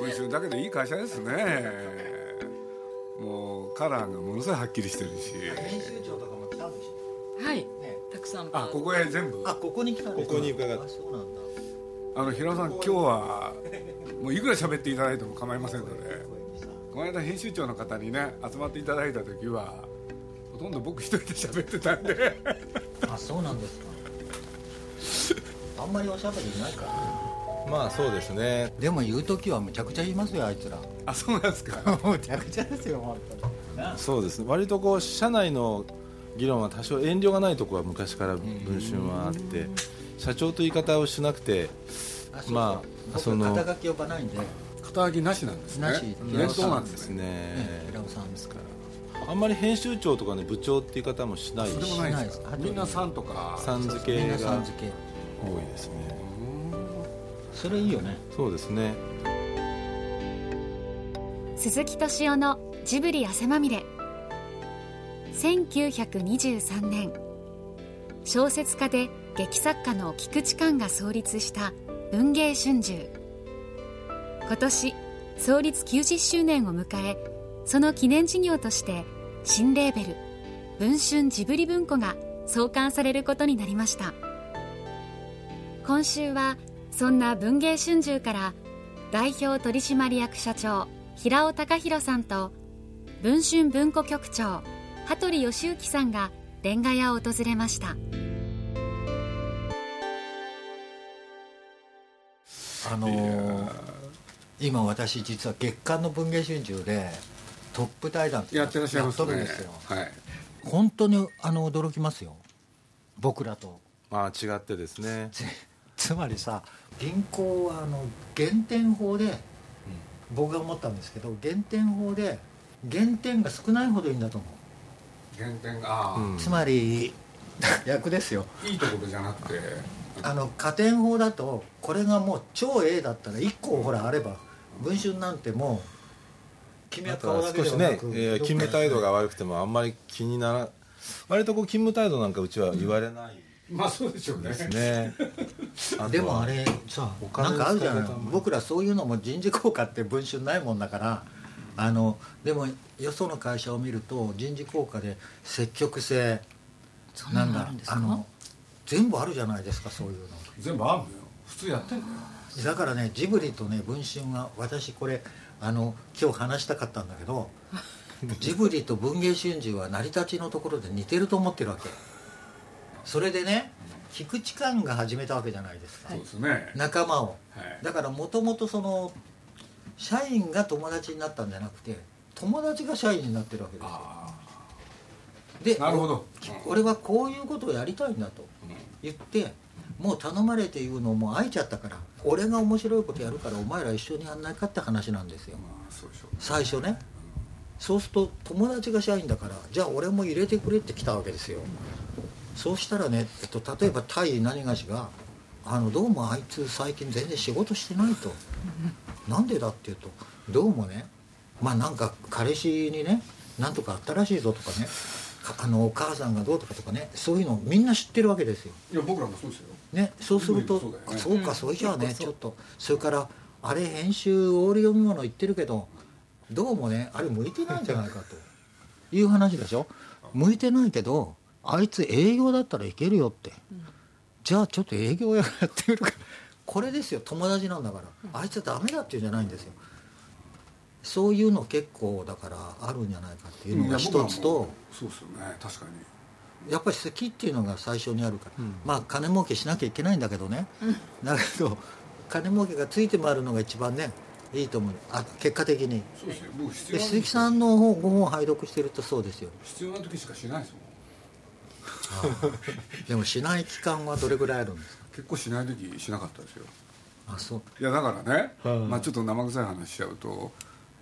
文春だけどいい会社ですね。もうカラーがものすごいはっきりしてるし。編集長とかも来たんでしょはい。ね。たくさんあここへ全部？あここに来たんですかここに伺って。あそうなんだ。あの平尾さん今日はもういくら喋っていただいても構いませんので。この間編集長の方にね集まっていただいた時はほとんど僕一人で喋ってたんで。あそうなんですか。あんまりおしゃべりいないからまあそうですね。でも言う時はむちゃくちゃ言いますよあいつら。あそうなんですか。むちゃくちゃですよ本当に。なそうです。ね割とこう社内の議論は多少遠慮がないところは昔から文春はあって社長という言い方をしなくてあそうそう。まあ僕その肩書き呼ばないんで、ね、肩書きなしなんですね。なし。伝統なんでですすねね平尾さんですかあんまり編集長とかね部長っていう方もしないしそれもないですかしないですみんなさんとか。さん付けがさん付け。多いですねそれいいよね。そうですね。鈴木敏夫のジブリ汗まみれ。1923年。小説家で劇作家の菊池寛が創立した文藝春秋。今年創立90周年を迎えその記念事業として新レーベル文春ジブリ文庫が創刊されることになりました。今週はそんな文藝春秋から代表取締役社長平尾隆弘さんと文春文庫局長羽鳥義之さんがレンガ屋を訪れました。あのー今私実は月刊の文藝春秋でトップ対談やってらっしゃいますやっとるんねですよ。はい。本当にあの驚きますよ。僕らと。まあ違ってですね つつまりさ銀行はあの減点法で、僕が思ったんですけど減点法で減点が少ないほどいいんだと思う、原点が、うん。つまり逆ですよ。いいところじゃなくて。あの加点法だとこれがもう超 A だったら1個ほらあれば文春なんてもう君はあと顔だけは少しね、ではなく、えー勤務態度が悪くてもあんまり気になら割とこう勤務態度なんかうちは言われないまあそうでしょうね。ですね、でもあれさお金のなんかあるじゃない？僕らそういうのも人事効果って文春ないもんだからあのでもよその会社を見ると人事効果で積極性そんななんだあの全部あるじゃないですかそういうの。全部あるのよ。普通やってんだよ。だからねジブリとね文春は私これあの今日話したかったんだけど ジブリと文藝春秋は成り立ちのところで似てると思ってるわけそれでね菊池寛が始めたわけじゃないですか、そうですね。仲間を。はい。だからもともとその社員が友達になったんじゃなくて友達が社員になってるわけですよ。あであなるほど。お俺はこういうことをやりたいんだと言ってもう頼まれて言うのもう飽いちゃったから俺が面白いことやるからお前ら一緒にやんないかって話なんですよ。最初ね。そうすると友達が社員だからじゃあ俺も入れてくれって来たわけですよそうしたらね、えっと、例えば対何がしがあのどうもあいつ最近全然仕事してないと。なんでだって言うとどうもねまあなんか彼氏にねなんとかあったらしいぞとかねかあのお母さんがどうとかとかねそういうのみんな知ってるわけですよ。いや僕らもそうですよ。ね、そうするとそうね。あそうかそれじゃあねちょっとそれからあれ編集オール読み物言ってるけどどうもねあれ向いてないんじゃないかという話でしょ。向いてないけどあいつ営業だったらいけるよって、じゃあちょっと営業やってみるか。これですよ。友達なんだから。あいつはダメだっていうんじゃないんですよ。そういうの結構だからあるんじゃないかっていうのが一つと。もそうですよね。確かに。やっぱり好きっていうのが最初にあるから、まあ金儲けしなきゃいけないんだけどね、だけど金儲けがついて回るのが一番ねいいと思う。あ結果的に。そうですよ。僕必で要な鈴木さんの本ご本を拝読してるとそうですよ。必要な時しかしないですもんでもしない期間はどれぐらいあるんですか？結構しない時しなかったですよ。あそう。いやだからね、はいまあ、ちょっと生臭い話しちゃうと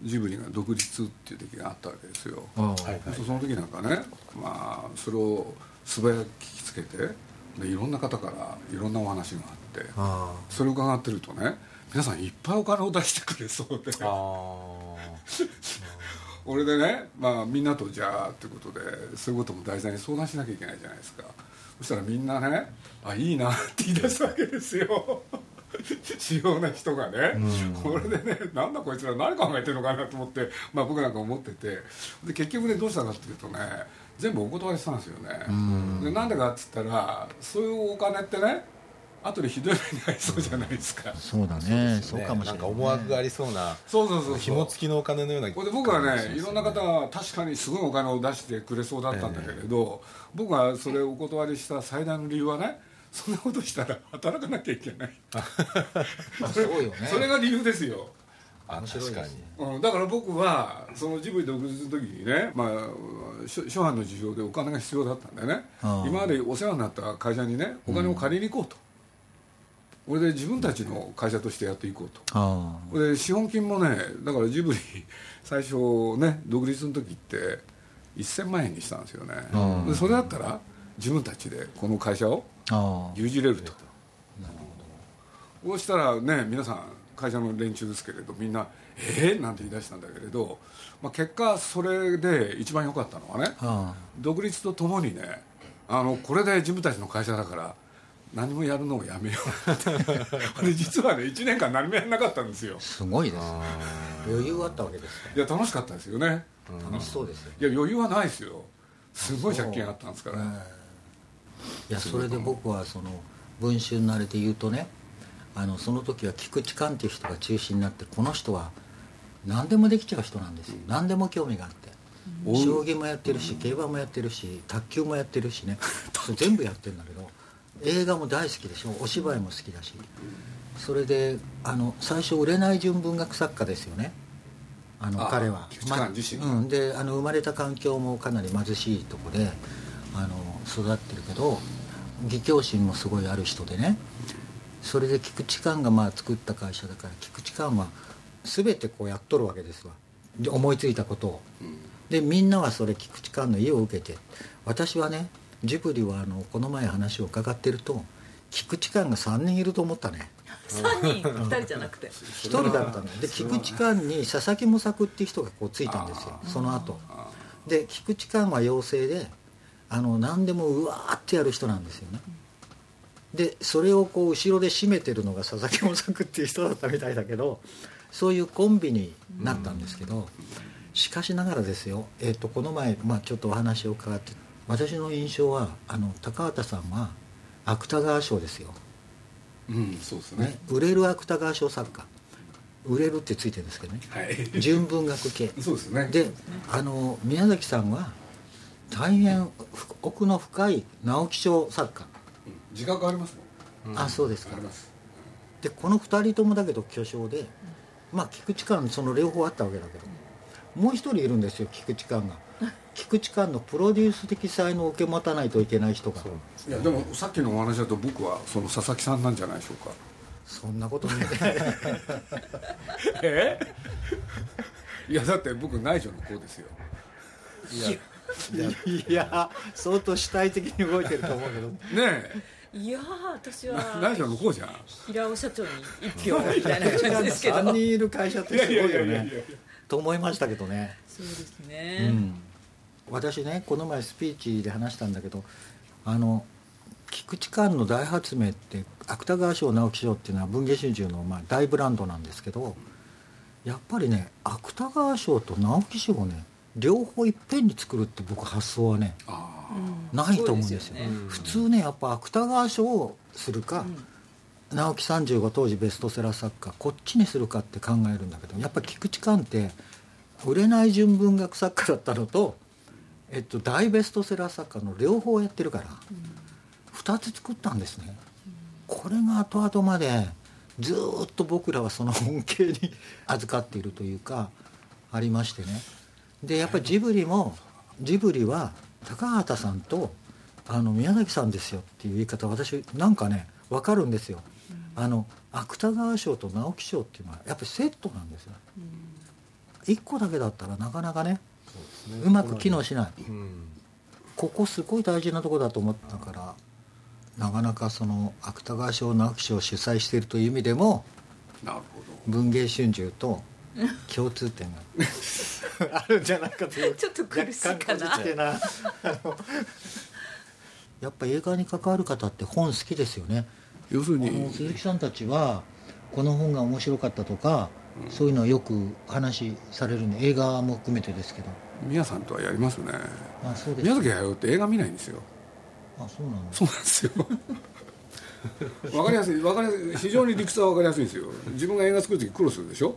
ジブリが独立っていう時があったわけですよ、あはいその時なんかね、まあ、それを素早く聞きつけてでいろんな方からいろんなお話があってあそれを伺ってるとね皆さんいっぱいお金を出してくれそうで俺でね、まあ、みんなとじゃあってことでそういうことも題材に相談しなきゃいけないじゃないですか。そしたらみんなね「あいいな」って言い出すわけですよ。主要な人がね、これでねなんだこいつら何考えてるのかなと思って、まあ、僕なんか思ってて。で結局ねどうしたかっていうとね全部お断りしたんですよね、でなんでかっつったらそういうお金ってね後でひどい目に遭いそうじゃないですか。そうだね。そうかもしれない、なんか思惑がありそうなそうそうそう紐付きのお金のようなこれで僕はねいろんな方は確かにすごいお金を出してくれそうだったんだけれど、僕はそれをお断りした最大の理由はねそんなことしたら働かなきゃいけない。そうよね。それが理由ですよ。あ確かに、うん、だから僕はそのジブリ独立の時にね、まあ、初初版の事情でお金が必要だったんでね。今までお世話になった会社にねお金を借りに行こうと、これで自分たちの会社としてやっていこうと。これで資本金もねだからジブリ最初ね独立の時って1000万円にしたんですよね。でそれだったら自分たちでこの会社を牛耳れると。そうしたらね皆さん会社の連中ですけれどみんな「えー?」なんて言い出したんだけれど、まあ、結果それで一番良かったのはね独立とともにねあのこれで自分たちの会社だから何もやるのをやめよう。って実はね1年間何もやらなかったんですよ。すごいです余裕あったわけですいや楽しかったですよね。楽しそうですよいや余裕はないですよ。すごい借金あったんですから。いやそれで僕はその文春慣れて言うとねあのその時は菊池寛っていう人が中心になってこの人は何でもできちゃう人なんですよ、うん、何でも興味があって、うん、将棋もやってるし競馬もやってるし卓球もやってるしね。全部やってるんだけど映画も大好きでしょ。お芝居も好きだし。それであの最初売れない純文学作家ですよね。あの彼は、まうん、であの生まれた環境もかなり貧しいとこであの育ってるけど義教心もすごいある人でね。それで菊池寛がまあ作った会社だから菊池寛は全てこうやっとるわけですわ。で思いついたことを、うん、でみんなはそれ菊池寛の家を受けて私はねジブリはあのこの前話を伺ってると菊池寛が3人いると思ったね。3人？2人じゃなくて？1人だったの。で菊池寛に佐々木模作っていう人がこうついたんですよその後。で菊池寛は妖精であの何でもうわーってやる人なんですよね、でそれをこう後ろで締めてるのが佐々木模作っていう人だったみたいだけどそういうコンビになったんですけど、しかしながらですよ、えー、とこの前、まあ、ちょっとお話を伺って私の印象はあの高畑さんは芥川賞ですよ、うんそうですね、ね、売れる芥川賞作家。売れるってついてるんですけどね、はい、純文学系。そうですね。であの宮崎さんは大変奥の深い直木賞作家。自覚ありますもん、あそうですか。でこの2人ともだけど巨匠でまあ菊池寛その両方あったわけだけどもう一人いるんですよ菊池寛が菊池寛のプロデュース的才能を受け持たないといけない人が。いやでもさっきのお話だと僕はその佐々木さんなんじゃないでしょうか。そんなことない。え？いやだって僕内助の子ですよ。いやいや相当主体的に動いてると思うけど。ねえ。いや私は内助の子じゃん。平尾社長に一票みたいな感じですけど。3人いる会社ってすごいよね。と思いましたけどね。そうですね、うん、私ねこの前スピーチで話したんだけどあの菊池寛の大発明って芥川賞直木賞っていうのは文藝春秋のまあ大ブランドなんですけどやっぱりね芥川賞と直木賞をね両方いっぺんに作るって僕発想はねないと思うんですよ、ね、普通ねやっぱ芥川賞をするか、うん、直木35当時ベストセラー作家こっちにするかって考えるんだけどやっぱ菊池寛って売れない純文学作家だったのと、えっと、大ベストセラー作家の両方やってるから、うん、2つ作ったんですね、うん、これが後々までずっと僕らはその恩恵に 預かっているというかありましてねでやっぱりジブリもジブリは高畑さんとあの宮崎さんですよっていう言い方私なんかね分かるんですよ。あの芥川賞と直木賞っていうのはやっぱりセットなんですよ。1個だけだったらなかなかねうまく機能しない、ここすごい大事なとこだと思ったからなかなかその芥川賞直木賞を主催しているという意味でも文芸春秋と共通点がある。んじゃないかというちょっと苦しいかな。やっぱ映画に関わる方って本好きですよね。要するに鈴木さんたちはこの本が面白かったとか、そういうのをよく話されるんで映画も含めてですけど。宮さんとはやりますね。あそうです宮崎駿って映画見ないんですよ。あそうなの？そうなんですよ。わかりやすいわかりやすい非常に理屈はわかりやすいんですよ。自分が映画作る時苦労するでしょ？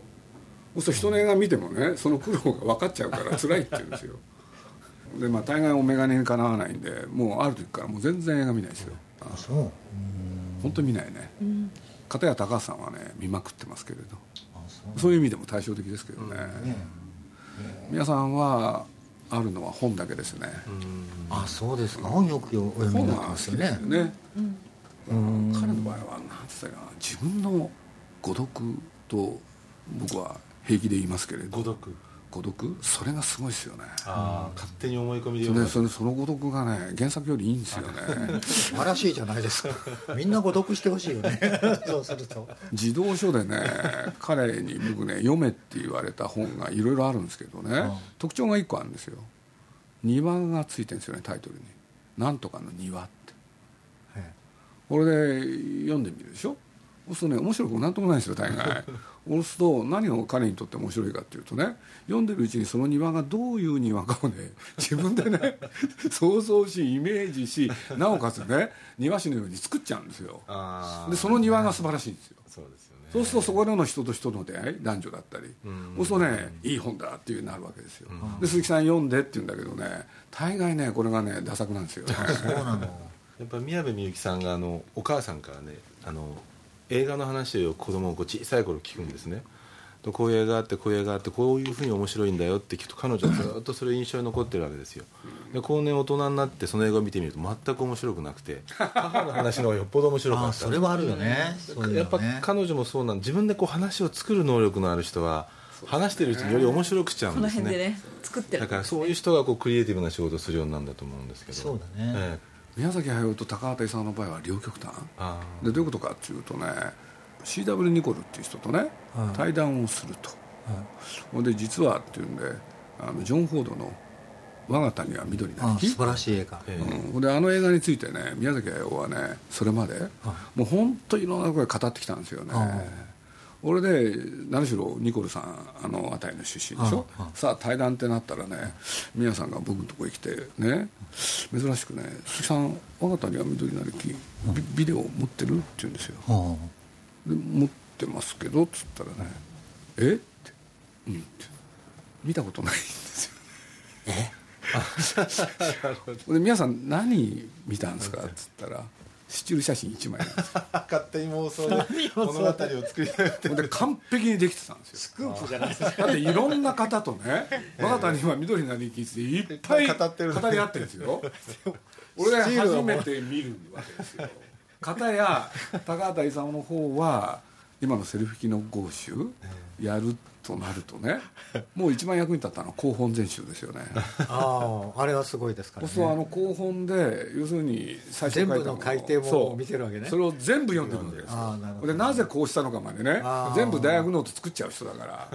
そうすると人の映画見てもねその苦労が分かっちゃうから辛いって言うんですよ。でまあ大概お眼鏡にかなわないんでもうある時からもう全然映画見ないですよ。あそう。本当に見ないね。片や高橋さんはね見まくってますけれど。あそういう意味でも対照的ですけどね、皆さんはあるのは本だけですね、あそうですか。本よくお読みになって本が好ますよねきですよね、彼の場合は何て言ったかな。自分の孤独と僕は平気で言いますけれど。孤独孤独？それがすごいですよね。ああ勝手に思い込みでそれそれその孤独がね原作よりいいんですよね。素晴らしいじゃないですか。みんな誤読してほしいよね。そうすると。児童書でね彼に僕ね読めって言われた本がいろいろあるんですけどね、特徴が1個あるんですよ。庭がついてるんですよねタイトルに「なんとかの庭」って。これで読んでみるでしょ？そうするとね面白くなんともないんですよ大概 そうすると何が彼にとって面白いかっていうとね読んでるうちにその庭がどういう庭かをね 自分でね 想像しイメージしなおかつね庭師のように作っちゃうんですよ。でその庭が素晴らしいんですよ。そうですよね。そうするとそこでの人と人の出会い男女だったり、そうするとねいい本だっていうふうになるわけですよ、で鈴木さん読んでって言うんだけどね大概ねこれがねダ作なんですよね。そうなの。やっぱ宮部みゆきさんがあのお母さんからねあの映画の話を子供をこう小さい頃聞くんですね。とこういう映画があってこういう映画があってこういうふうに面白いんだよって聞くと彼女はずっとそれ印象に残ってるわけですよ。で後年大人になってその映画を見てみると全く面白くなくて母の話の方がよっぽど面白かあった。それはあるよね。そういうやっぱ彼女もそうなん自分でこう話を作る能力のある人は話してるうちにより面白くしちゃうんですね。辺でね作ってる。だからそういう人がこうクリエイティブな仕事をするようになるんだと思うんですけど。そうだね。ええ宮崎駿と高畑勲の場合は両極端。あでどういうことかっていうとね C.W. ニコルっていう人とね、はい対談をすると。ほんで実はっていうんであのジョン・フォードの「我が谷は緑なり木あ素晴らしい映画。ええ。うん、であの映画についてね宮崎駿はねそれまで、もう本当いろんな声語ってきたんですよね。あ俺で何しろニコルさんあの辺りの出身でしょ？さあ対談ってなったらね宮さんが僕のとこへ来てね珍しくね「鈴木さん我が谷は緑なり木ビビデオ持ってる?」って言うんですよ。はで持ってますけどっつったらね「え？っ?」て「うん」って。見たことないんですよ。え？で皆さん何見たんですか？っつったらスチール写真1枚なんですよ。勝手に妄想で物語を作り上げてほんで完璧にできてたんですよ。スクープじゃないですかだっていろんな方とね我が谷は緑なりきつでいっぱい語ってる語り合ってるんですよ。俺が初めて見るわけですよ。片や高畑勲の方は今のセルフ機の豪州やるとなるとね。もう一番役に立ったのは広本全集ですよね。あああれはすごいですからね。そうあの広本で要するに最初全部の改訂そう。も見てるわけね。それを全部読んでるわけです。よああなるほど。でなぜこうしたのかまでね。全部大学ノート作っちゃう人だから。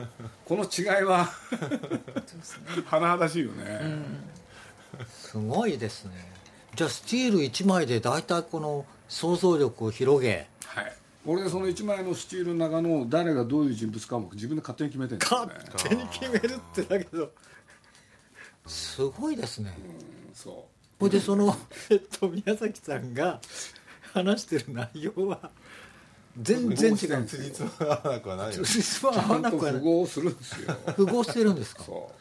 この違いは 甚だしいよね、すごいですね。じゃあスチール1枚で大体この想像力を広げはい俺でその1枚のスチールの中の誰がどういう人物かも自分で勝手に決めてるんですよ勝ね手に決めるってだけど。すごいですね。そほいでその、えっと、宮崎さんが話してる内容は全然違うんですつじつまが合わなくはないよ実はうちゃ合わなくはんと符合するんですよ符合してるんですか？そ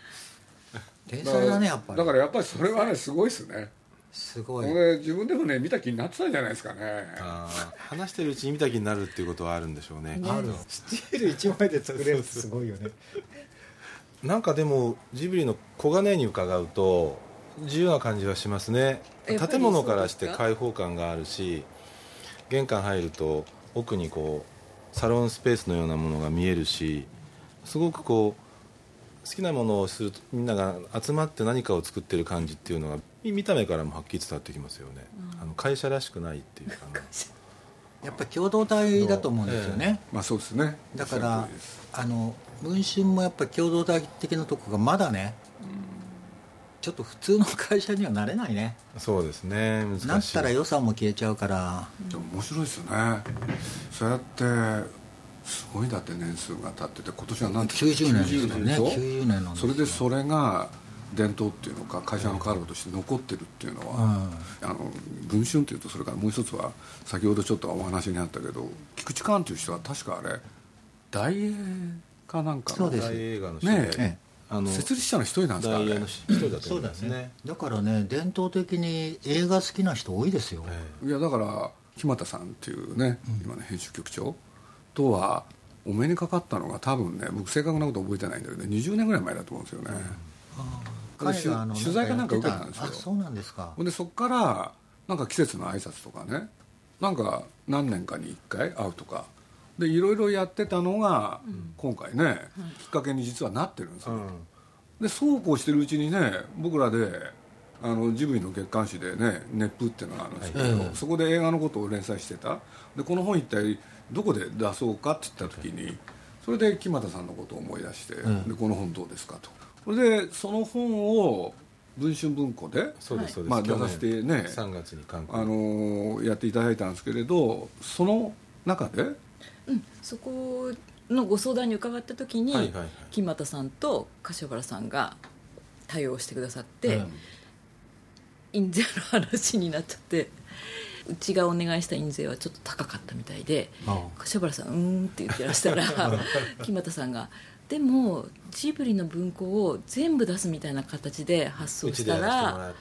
う。天才だねやっぱり。だからやっぱりそれはねすごいですねすごい。俺自分でもね見た気になってたんじゃないですかね。あー話してるうちに見た気になるっていうことはあるんでしょうね。あるスチール1枚で作れるってすごいよね。なんかでもジブリの小金に伺うと自由な感じはしますね。建物からして開放感があるし玄関入ると奥にこうサロンスペースのようなものが見えるしすごくこう好きなものをするとみんなが集まって何かを作ってる感じっていうのがみ見た目からもはっきり伝わってきますよね、あの会社らしくないっていうかね やっぱり共同体だと思うんですよね、まあそうですね。だからあの文春もやっぱり共同体的なとこがまだね、ちょっと普通の会社にはなれないね。そうですね。難しいなったら予算も消えちゃうから。でも面白いですよね。そうやってすごいだって年数が経ってて今年はなんて90年ですからねでしょ？90年なんですそよれでそれが伝統っていうのか会社のカードとして残ってるっていうのは、あの文春っていうとそれからもう一つは先ほどちょっとお話にあったけど菊池寛っていう人は確かあれ大英かなんかのそうです。大映画の人。ねで、えあの設立者の一人なんですかあれ。大映の一人だとそうだ思いますね。ねだからね伝統的に映画好きな人多いですよ、えいやだから木俣さんっていうね、今の編集局長とはお目にかかったのが多分ね僕正確なこと覚えてないんだけど20年ぐらい前だと思うんですよね、彼があの取材かなんか受けた。んですよあそうなんですか。ほんでそこからなんか季節の挨拶とかね。なんか何年かに1回会うとか。でいろいろやってたのが、今回ね、きっかけに実はなってるんですよ、でそうこうしてるうちにね僕らであのジブリの月刊誌でね「熱風」っていうのがあるんですけど、そこで映画のことを連載してた。でこの本一体どこで出そうかって言った時にそれで木俣さんのことを思い出して、でこの本どうですかとそれでその本を文春文庫でそうですそうです、まあ、出させてね3月に韓国あのやっていただいたんですけれどその中で？うん、そこのご相談に伺った時に、はいはいはい。木俣さんと柏原さんが対応してくださって、印税の話になっちゃってうちがお願いした印税はちょっと高かったみたいであ。柏原さん「うーん」って言ってらしたら 木俣さんが「でもジブリの文庫を全部出すみたいな形で発う送したら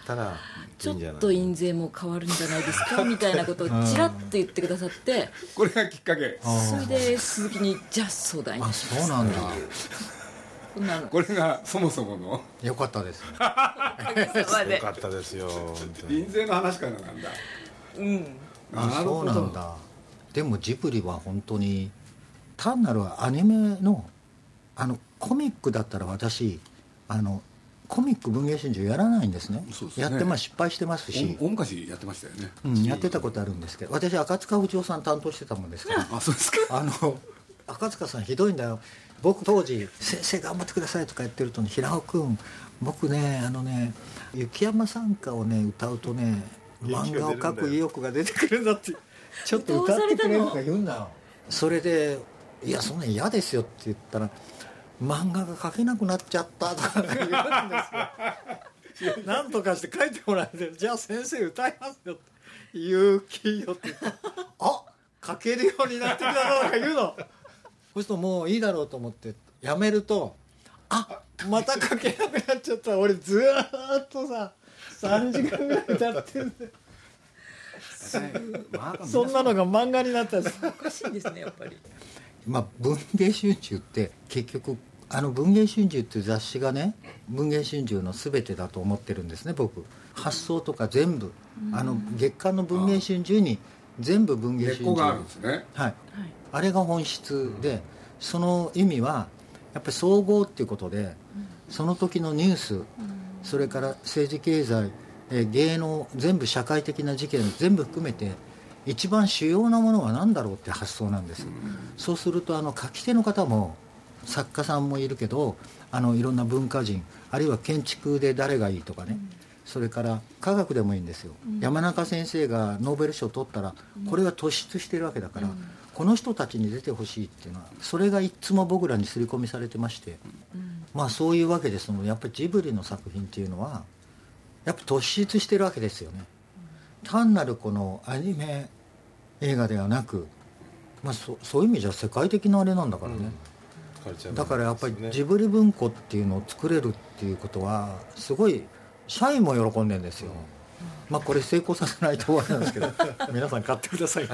ちょっと印税も変わるんじゃないですか？みたいなことをちらっと言ってくださって。これがきっかけ。それで鈴木に「じゃあ相談に。あそうなんだ。なの。これがそもそもの？よかったですまで よかったですよ印税の話からなんだ。うん。あなるほどそうなんだ。でもジブリは本当に単なるアニメのあのコミックだったら私あのコミック文芸春秋やらないんですね。ね。やってまあ失敗してますし、お大昔やってましたよね、うん、やってたことあるんですけど私赤塚不二夫さん担当してたもんですから。あそうですか。あの赤塚さんひどいんだよ。僕当時「先生頑張ってください」とか言ってるとね「平尾君僕ねあのね雪山参加をね歌うとね漫画を描く意欲が出てくるんだってちょっと歌ってくれるとか言うんだよ。それで「いやそんな嫌ですよ」って言ったら「漫画が描けなくなっちゃった」とか言うんですよ。なんとかして書いてもらえて「じゃあ先生歌いますよ」って「勇気よ」って言ったら「あ書けるようになってきたぞ」とか言うの。そうするともういいだろうと思ってやめると「あまた書けなくなっちゃった」俺ずーっとさ3時間ぐらい歌ってんだよ。そんなのが漫画になったんですおかしいですねやっぱりまあ文芸春秋って結局あの文芸春秋っていう雑誌がね文芸春秋の全てだと思ってるんですね僕。発想とか全部。あの月刊の文芸春秋に全部文芸春秋。があるんですね。はい、あれが本質でその意味はやっぱり総合っていうことでその時のニュースそれから政治経済えー芸能全部社会的な事件全部含めて一番主要なものは何だろうって発想なんです、そうするとあの書き手の方も作家さんもいるけどあのいろんな文化人あるいは建築で誰がいいとかね、それから科学でもいいんですよ、山中先生がノーベル賞を取ったらこれは突出してるわけだから、この人たちに出てほしいっていうのはそれがいつも僕らに刷り込みされてまして、まあそういうわけでそのやっぱりジブリの作品っていうのはやっぱ突出してるわけですよね。単なるこのアニメ映画ではなく、まあ、そそういう意味じゃ世界的なあれなんだからね、カルチャーだからやっぱりジブリ文庫っていうのを作れるっていうことはすごい社員も喜んでるんですよ、まあこれ成功させないと終わりなんですけど 皆さん買ってください。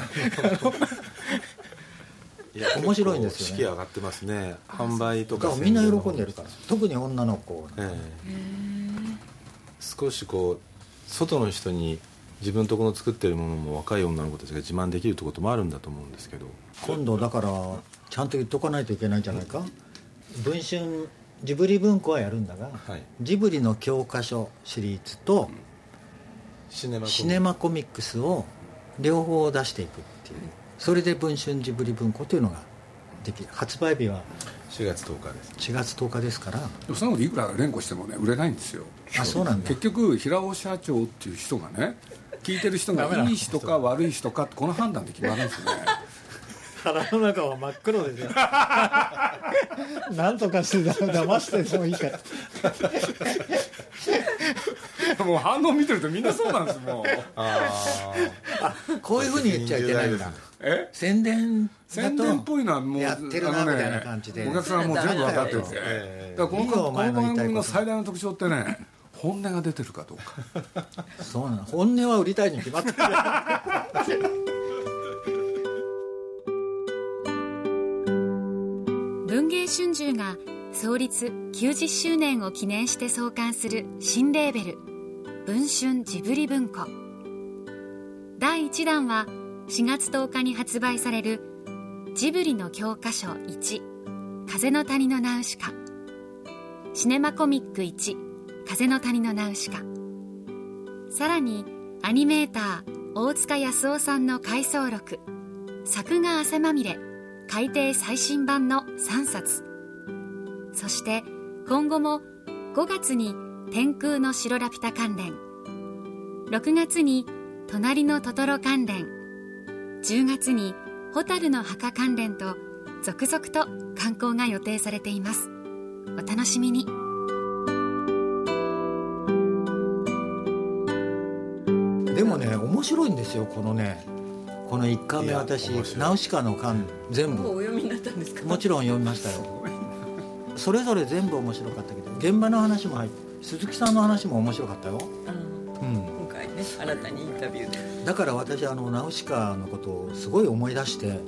いや面白いんですよね。上がってますね。販売とかみんな喜んでるから。特に女の子はね。ええ。少しこう外の人に自分とこの作ってるものも若い女の子たちが自慢できるってこともあるんだと思うんですけど。今度だからちゃんと言っとかないといけないんじゃないか。文春ジブリ文庫はやるんだが、はい。ジブリの教科書シリーズとシネマコミシネマコミックスを両方出していくっていう。それで文春ジブリ文庫というのができる。発売日は4月10日です。4月10日ですから。でもそんなこといくら連呼してもね売れないんですよ。あそうなんだ。結局平尾社長っていう人がね聞いてる人がいい人か悪い人かってこの判断で決まるんですよね。腹の中は真っ黒ですよなんとかして騙してでもいいか。らもう反応見てるとみんなそうなんですもう。あこういうふうに言っちゃいけないんだ。え？宣伝だ宣伝っぽいのはもうやってるなあのみたいな感じで。お客さんはもう全部分かってるんでええだからこのこの番組の最大の特徴ってね本音が出てるかどうか。そうなの。本音は売りたいに決まってる。文藝春秋が創立90周年を記念して創刊する新レーベル文春ジブリ文庫。第1弾は4月10日に発売されるジブリの教科書1風の谷のナウシカ。シネマコミック1風の谷のナウシカ。さらにアニメーター大塚康夫さんの回想録。作画汗まみれ改訂最新版の3冊。そして今後も5月に天空の城ラピュタ関連。6月に隣のトトロ関連。10月に蛍の墓関連と続々と観光が予定されています。お楽しみに。もね面白いんですよこのね。この1巻目私ナウシカの巻全部。お読みになったんですか？もちろん読みましたよ。それぞれ全部面白かったけど現場の話も入って鈴木さんの話も面白かったよ、うん。うん、今回ね新たにインタビューで。だから私あのナウシカのことをすごい思い出して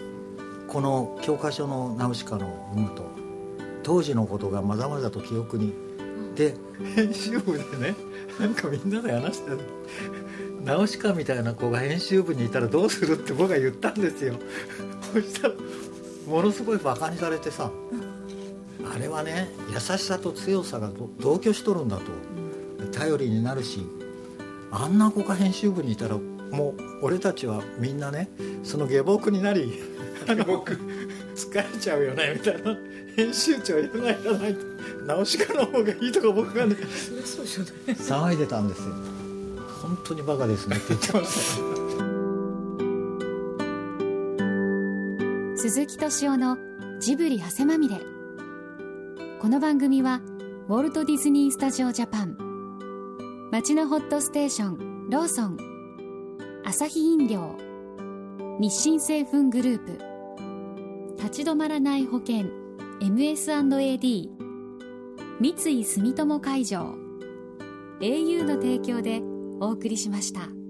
この教科書のナウシカのを読むと当時のことがまざまざと記憶に。で編集部でねなんかみんなで話してるナウシカみたいな子が編集部にいたらどうするって僕が言ったんですよ。そしたらものすごいバカにされてさあれはね優しさと強さがど同居しとるんだと。頼りになるしあんな子が編集部にいたらもう俺たちはみんなねその下僕になり あの僕。疲れちゃうよねみたいな。編集長いらないいらないと。直しかの方がいいとか僕がね騒いでたんですよ本当にバカですねって言ってました。鈴木敏夫のジブリ汗まみれ。この番組はウォルト・ディズニー・スタジオ・ジャパン。街のホットステーションローソン。アサヒ飲料。日清製粉グループ。立ち止まらない保険。MS&AD 三井住友海上。au の提供でお送りしました。